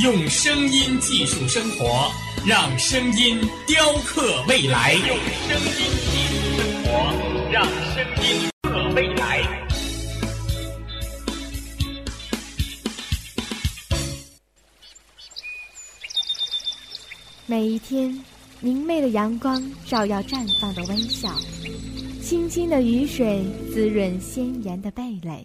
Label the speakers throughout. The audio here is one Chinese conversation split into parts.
Speaker 1: 用声音技术生活，让声音雕刻未来。用声音技术生活，让声音刻未来。
Speaker 2: 每一天，明媚的阳光照耀绽放的微笑。清清的雨水滋润鲜艳的蓓蕾，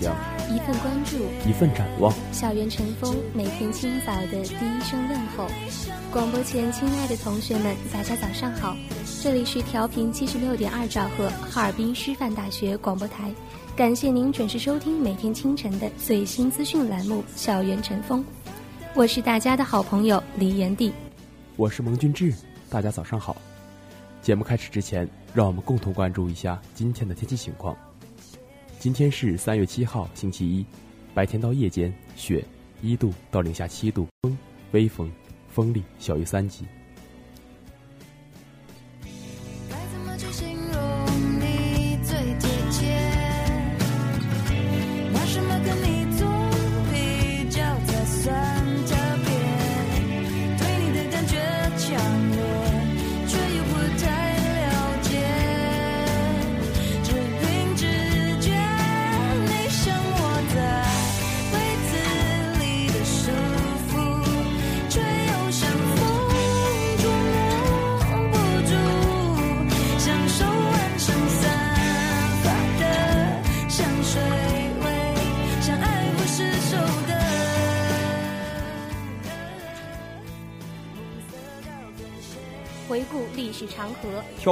Speaker 3: 一份关注，一份展望，
Speaker 4: 校园晨风，每天清早的第一声问候。广播前，亲爱的同学们，大家早上好！这里是调频七十六点二兆赫，哈尔滨师范大学广播台。感谢您准时收听每天清晨的最新资讯栏目《校园晨风》。我是大家的好朋友李炎帝，
Speaker 3: 我是蒙俊志，大家早上好。节目开始之前，让我们共同关注一下今天的天气情况。今天是三月七号，星期一。白天到夜间，雪一度到零下七度，风微风，风力小于三级。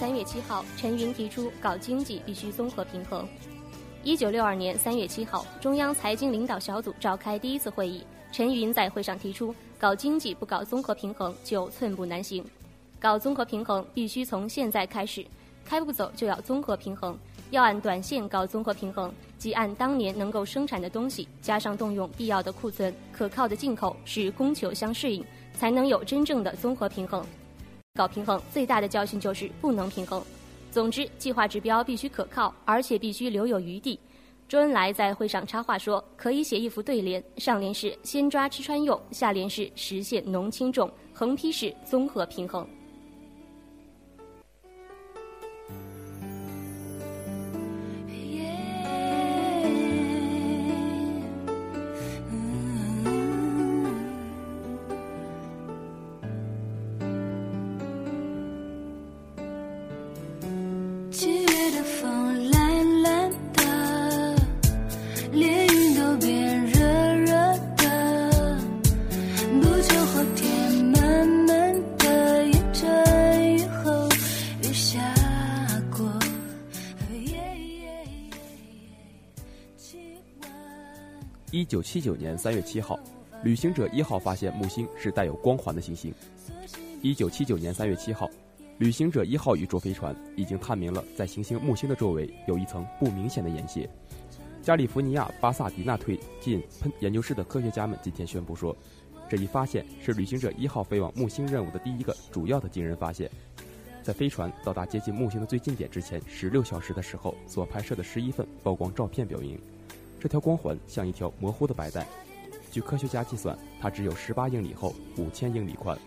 Speaker 4: 三月七号，陈云提出搞经济必须综合平衡。一九六二年三月七号，中央财经领导小组召开第一次会议，陈云在会上提出，搞经济不搞综合平衡就寸步难行。搞综合平衡必须从现在开始，开不走就要综合平衡，要按短线搞综合平衡，即按当年能够生产的东西，加上动用必要的库存，可靠的进口，使供求相适应，才能有真正的综合平衡。搞平衡最大的教训就是不能平衡。总之，计划指标必须可靠，而且必须留有余地。周恩来在会上插话说：“可以写一幅对联，上联是先抓吃穿用，下联是实现农轻重，横批是综合平衡。”
Speaker 3: 一九七九年三月七号，旅行者一号发现木星是带有光环的行星。一九七九年三月七号，旅行者一号宇宙飞船已经探明了在行星木星的周围有一层不明显的岩屑。加利福尼亚巴萨迪纳推进喷研究室的科学家们今天宣布说，这一发现是旅行者一号飞往木星任务的第一个主要的惊人发现。在飞船到达接近木星的最近点之前十六小时的时候所拍摄的十一份曝光照片表明，这条光环像一条模糊的白带。据科学家计算，它只有十八英里厚、五千英里宽。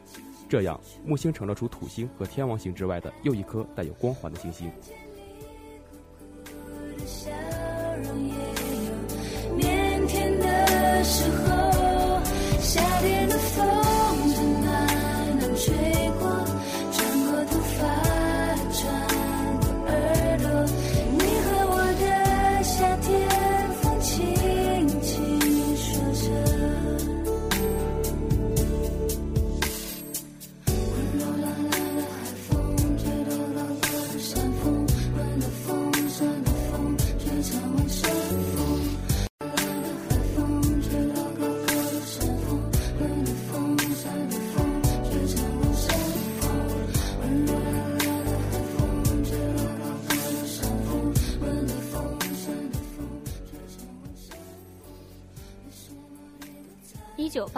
Speaker 3: 这样，木星成了除土星和天王星之外的又一颗带有光环的行星。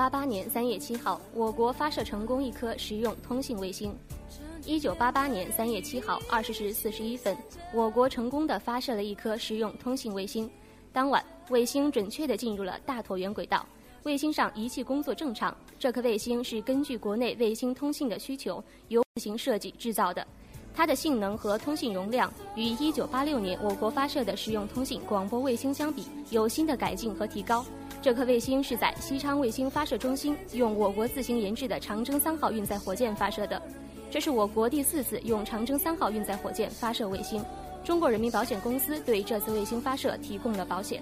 Speaker 5: 八八年三月七号，我国发射成功一颗实用通信卫星。一九八八年三月七号二十时四十一分，我国成功的发射了一颗实用通信卫星。当晚，卫星准确地进入了大椭圆轨道，卫星上仪器工作正常。这颗卫星是根据国内卫星通信的需求由自行设计制造的，它的性能和通信容量与一九八六年我国发射的实用通信广播卫星相比有新的改进和提高。这颗卫星是在西昌卫星发射中心用我国自行研制的长征三号运载火箭发射的，这是我国第四次用长征三号运载火箭发射卫星。中国人民保险公司对这次卫星发射提供了保险。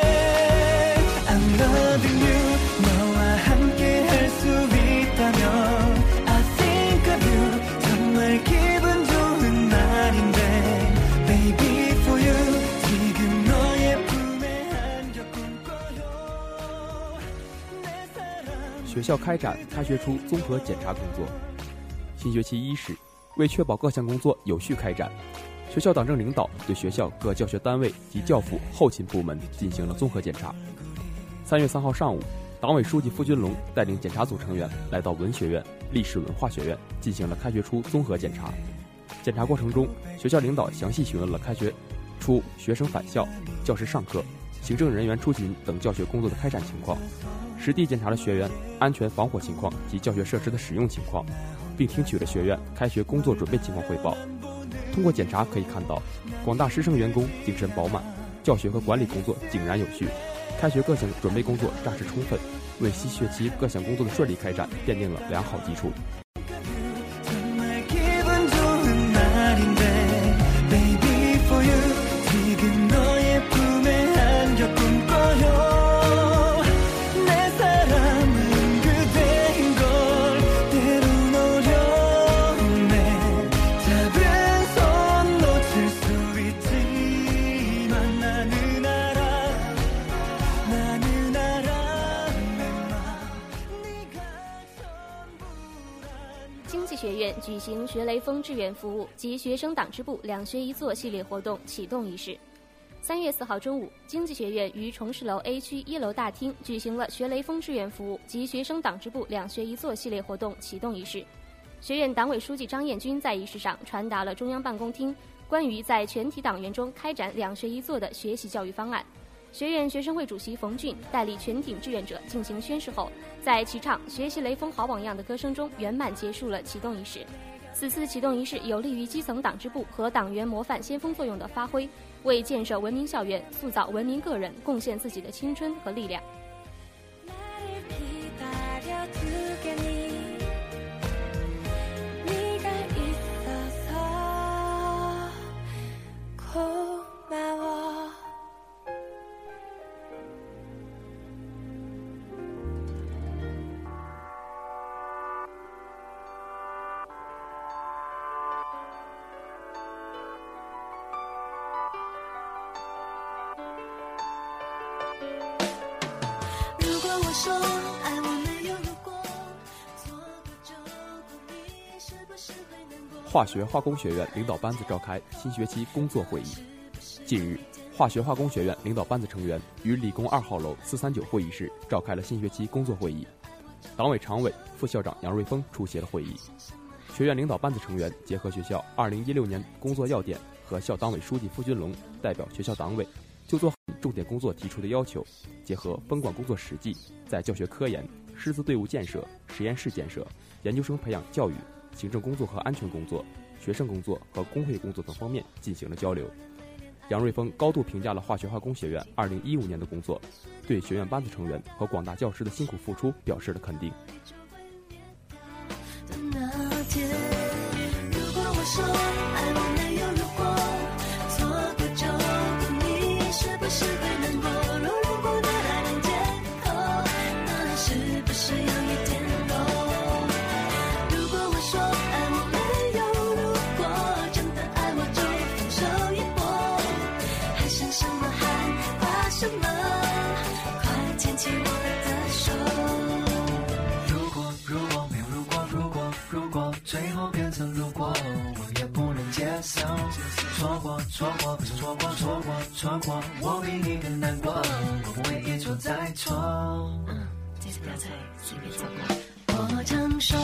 Speaker 6: 学校开展开学初综合检查工作。新学期伊始，为确保各项工作有序开展，学校党政领导对学校各教学单位及教辅后勤部门进行了综合检查。三月三号上午，党委书记付军龙带领检查组成员来到文学院、历史文化学院进行了开学初综合检查。检查过程中，学校领导详细询问了开学初学生返校、教师上课、行政人员出勤等教学工作的开展情况，实地检查了学员安全防火情况及教学设施的使用情况。并听取了学院开学工作准备情况汇报。通过检查可以看到，广大师生员工精神饱满，教学和管理工作井然有序，开学各项准备工作扎实充分，为新学期各项工作的顺利开展奠定了良好基础。
Speaker 3: 行学雷锋志愿服务及学生党支部两学一做系列活动启动仪式。三月四号中午，经济学院于崇实楼 A 区一楼大厅举行了学雷锋志愿服务及学生党支部两学一做系列活动启动仪式。学院党委书记张彦军在仪式上传达了中央办公厅关于在全体党员中开展两学一做的学习教育方案。学院学生会主席冯俊带领全体志愿者进行宣誓后，在齐唱“学习雷锋好榜样”的歌声中，圆满结束了启动仪式。此次启动仪式有利于基层党支部和党员模范先锋作用的发挥，为建设文明校园、塑造文明个人贡献自己的青春和力量。化学化工学院领导班子召开新学期工作会议。近日，化学化工学院领导班子成员于理工二号楼四三九会议室召开了新学期工作会议。党委常委、副校长杨瑞峰出席了会议。学院领导班子成员结合学校二零一六年工作要点和校党委书记付军龙代表学校党委就做好重点工作提出的要求，结合分管工作实际，在教学科研、师资队伍建设、实验室建设、研究生培养教育。行政工作和安全工作、学生工作和工会工作等方面进行了交流。杨瑞峰高度评价了化学化工学院2015年的工作，对学院班子成员和广大教师的辛苦付出表示了肯定。错过，我比你更难过，我不会一错再错。嗯，这次不要再随便错过。我常说，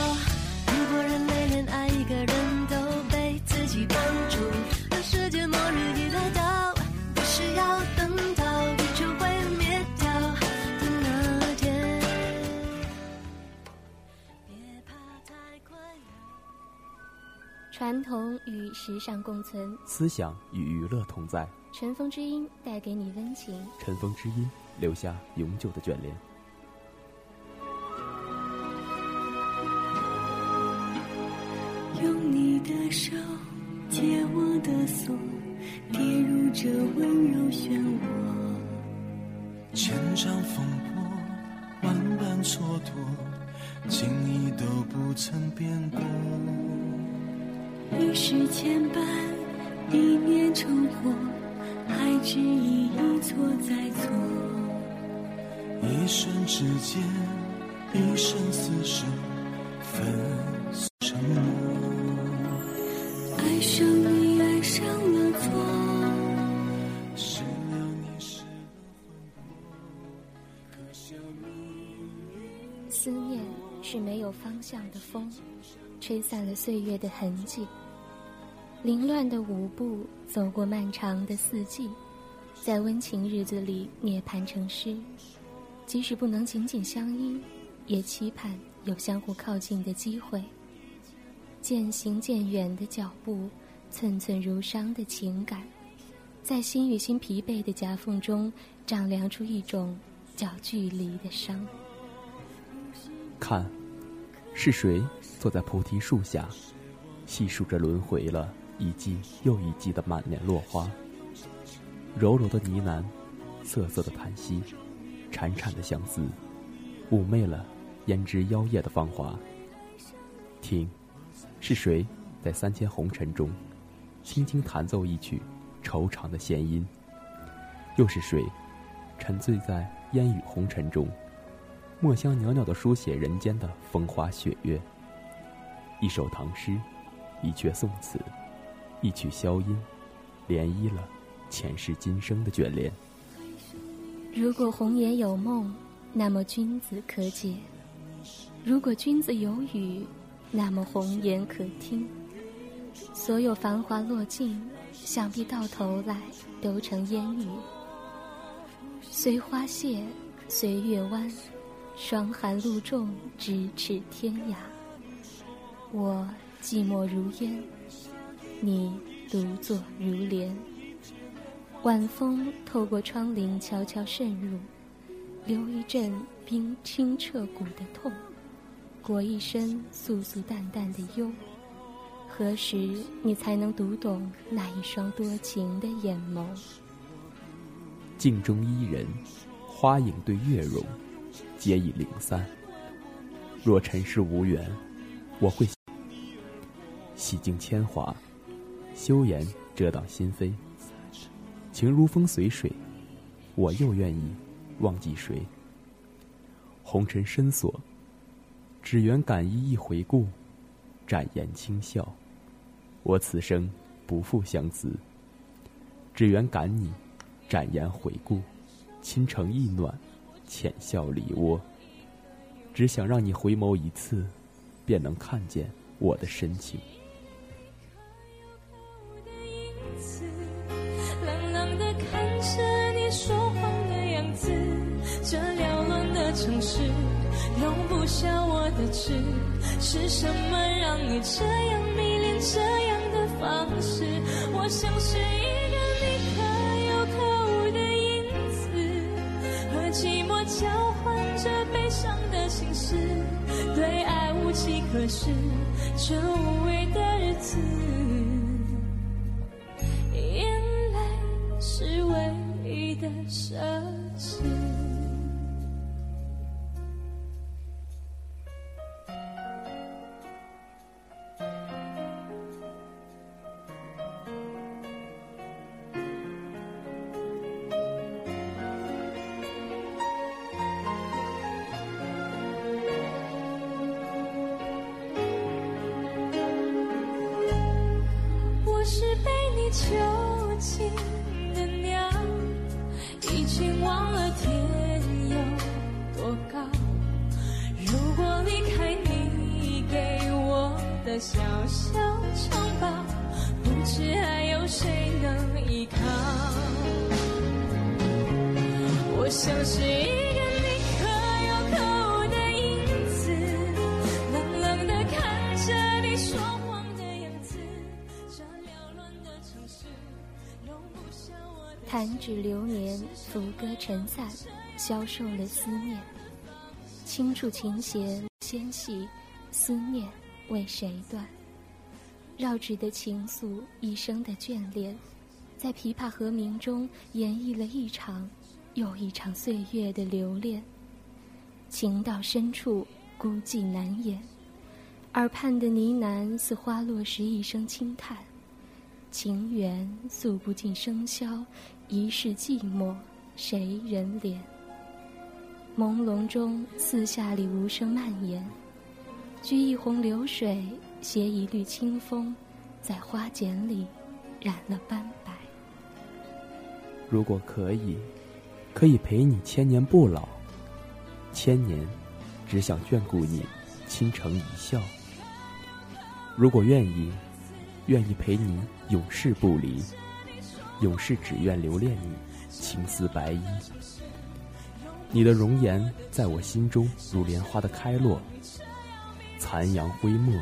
Speaker 3: 如果人类连爱一个人都被自己绑住，当世界末日一来到，不需要等到地球毁灭掉的那天。别怕太快。传统与时尚共存，思想与娱乐同在。尘封之音带给你温情，尘封之音留下永久的眷恋。用你的手解我的锁，跌入这温柔漩涡。千丈风波，万般蹉跎，情谊都不曾变过。一世牵绊，一念成祸，还执意一错再错。一瞬之间，
Speaker 7: 一生厮守，粉碎承诺。
Speaker 8: 爱上你，爱上了错。
Speaker 7: 是了你，是了魂魄，可笑
Speaker 9: 思念是没有方向的风，吹散了岁月的痕迹。凌乱的舞步，走过漫长的四季，在温情日子里涅槃成诗。即使不能紧紧相依，也期盼有相互靠近的机会。渐行渐远的脚步，寸寸如伤的情感，在心与心疲惫的夹缝中，丈量出一种叫距离的伤。
Speaker 6: 看，是谁坐在菩提树下，细数着轮回了一季又一季的满脸落花。柔柔的呢喃，瑟瑟的叹息，潺潺的相思，妩媚了胭脂妖艳的芳华。听，是谁在三千红尘中，轻轻弹奏一曲惆怅的弦音？又是谁，沉醉在烟雨红尘中？墨香袅袅的书写人间的风花雪月。一首唐诗，一阙宋词，一曲箫音，涟漪了前世今生的眷恋。
Speaker 9: 如果红颜有梦，那么君子可解；如果君子有语，那么红颜可听。所有繁华落尽，想必到头来都成烟雨。随花谢，随月弯。霜寒露重，咫尺天涯。我寂寞如烟，你独坐如莲。晚风透过窗棂悄悄渗入，留一阵冰清彻骨的痛，裹一身素素淡淡的忧。何时你才能读懂那一双多情的眼眸？
Speaker 6: 镜中伊人，花影对月容。皆已零散。若尘世无缘，我会洗净铅华，修颜遮挡心扉。情如风随水，我又愿意忘记谁？红尘深锁，只缘感一一回顾，展颜轻笑。我此生不负相思，只缘感你展颜回顾，倾城意暖。浅笑梨窝，只想让你回眸一次，便能看见我的深情。
Speaker 8: 什么让你这样迷恋这样的方式？我像是一个你可有可无的影子，和寂寞。交换着悲伤的心事，对爱无计可施，这无味的日子，小小城堡，不知还有谁能依靠。我像是一个你可有可无的影子，冷冷的看着你说谎的样子。这缭乱的城市容不下我的
Speaker 9: 弹指流年，浮歌尘散，消瘦了思念。轻触琴弦纤细，思念为谁断？绕指的情愫，一生的眷恋，在琵琶和鸣中演绎了一场又一场岁月的留恋。情到深处，孤寂难言，耳畔的呢喃似花落时一声轻叹。情缘诉不尽笙箫，一世寂寞谁人怜？朦胧中，四下里无声蔓延。掬一泓流水，携一缕清风，在花茧里染了斑白。
Speaker 6: 如果可以，可以陪你千年不老。千年，只想眷顾你，倾城一笑。如果愿意，愿意陪你永世不离。永世只愿留恋你，青丝白衣。你的容颜在我心中如莲花的开落，残阳挥墨，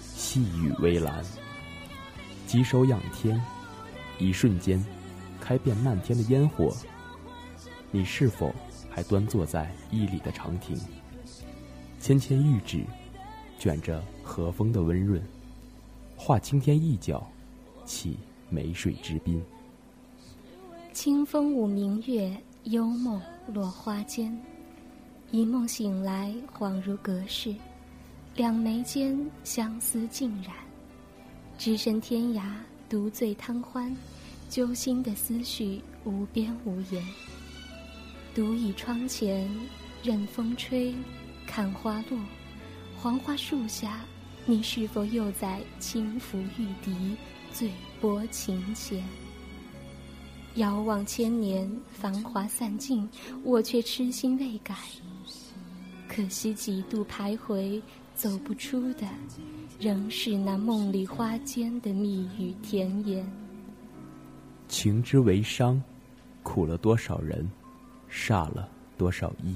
Speaker 6: 细雨微澜。举手仰天，一瞬间，开遍漫天的烟火。你是否还端坐在驿里的长亭？纤纤玉指，卷着和风的温润，画青天一角，起梅水之滨。
Speaker 9: 清风舞明月，幽梦落花间。一梦醒来，恍如隔世，两眉间相思尽染。只身天涯，独醉贪欢，揪心的思绪无边无沿。独倚窗前，任风吹，看花落。黄花树下，你是否又在轻抚玉笛，醉拨琴弦？遥望千年，繁华散尽，我却痴心未改。可惜几度徘徊，走不出的，仍是那梦里花间的蜜语甜言。
Speaker 6: 情之为伤，苦了多少人，煞了多少意；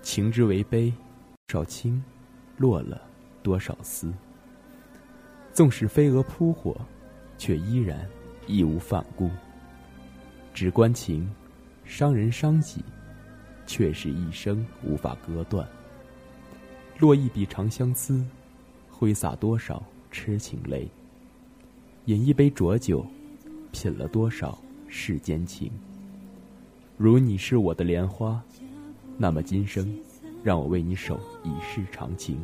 Speaker 6: 情之为悲，少卿，落了多少丝。纵使飞蛾扑火，却依然义无反顾。只关情，伤人伤己，却是一生无法割断。落一笔长相思，挥洒多少痴情泪。饮一杯浊酒，品了多少世间情。如你是我的莲花，那么今生，让我为你守一世长情。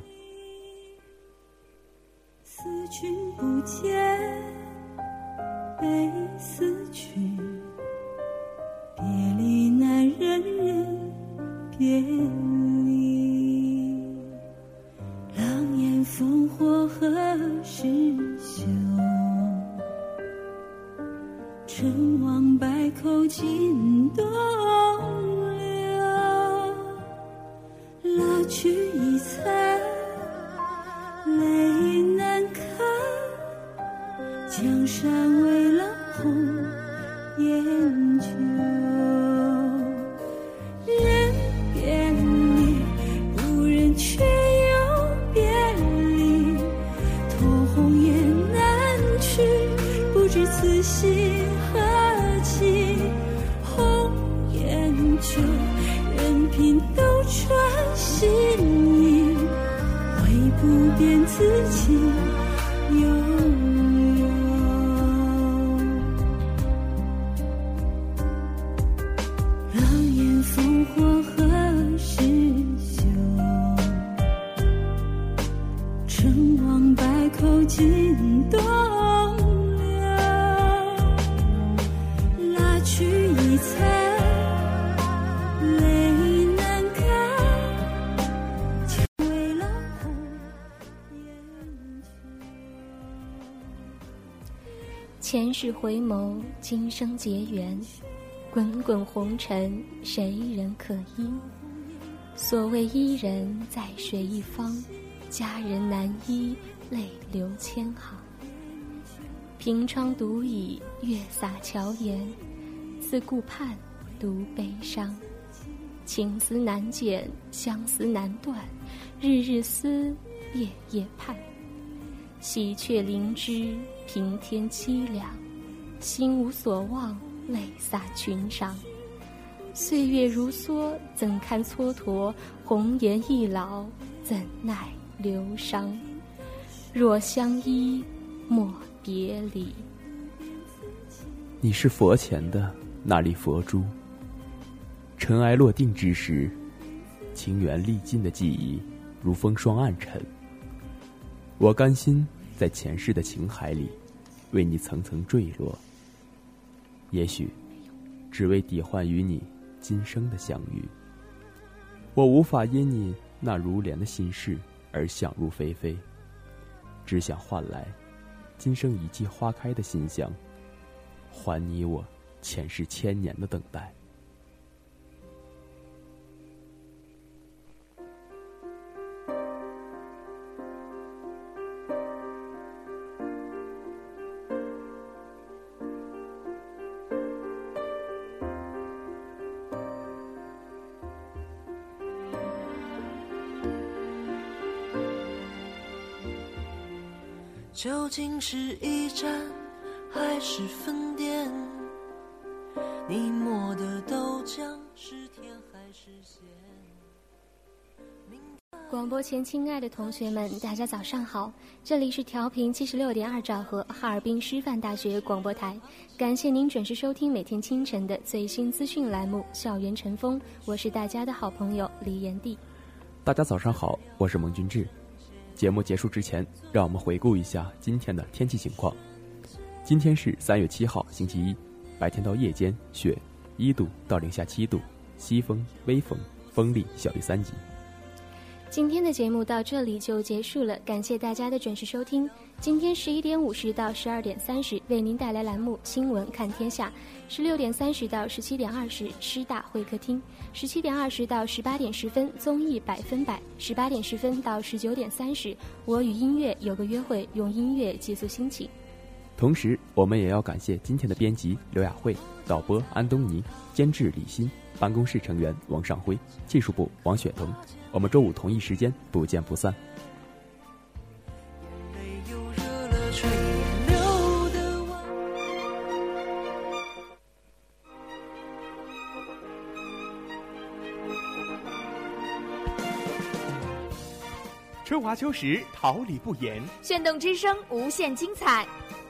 Speaker 3: 思君不见，悲思君。别离难，人人别离烽火何时休？成王败寇尽东流。蜡炬已残，泪难干。江山未老，红颜
Speaker 9: 前世回眸，今生结缘，滚滚红尘，谁人可依？所谓伊人，在水一方，佳人难依，泪流千行。凭窗独倚，月洒桥沿，自顾盼，独悲伤。情丝难剪，相思难断，日日思，夜夜盼。喜鹊灵芝。平添凄凉，心无所望，泪洒群裳。岁月如梭，怎堪蹉跎？红颜易老，怎奈流伤？若相依，莫别离。
Speaker 6: 你是佛前的那粒佛珠，尘埃落定之时，情缘历尽的记忆如风霜暗沉。我甘心在前世的情海里。为你层层坠落，也许只为抵换与你今生的相遇。我无法因你那如莲的心事而想入非非，只想换来今生一季花开的馨香，还你我前世千年的等待。
Speaker 3: 究竟是一站还是分店？你磨的豆浆是甜还是咸？
Speaker 9: 广播前，亲爱的同学们，大家早上好！这里是调频七十六点二兆赫哈尔滨师范大学广播台，感谢您准时收听每天清晨的最新资讯栏目《校园晨风》，我是大家的好朋友李炎帝。
Speaker 6: 大家早上好，我是蒙君志。节目结束之前，让我们回顾一下今天的天气情况。今天是三月七号，星期一，白天到夜间雪，一度到零下七度，西风微风，风力小于三级。
Speaker 9: 今天的节目到这里就结束了，感谢大家的准时收听。今天十一点五十到十二点三十为您带来栏目《新闻看天下》，十六点三十到十七点二十师大会客厅，十七点二十到十八点十分综艺百分百，十八点十分到十九点三十我与音乐有个约会，用音乐寄宿心情。
Speaker 6: 同时，我们也要感谢今天的编辑刘雅慧、导播安东尼、监制李欣、办公室成员王尚辉、技术部王雪彤。我们周五同一时间不见不散。
Speaker 10: 春华秋实，桃李不言。
Speaker 11: 炫动之声，无限精彩。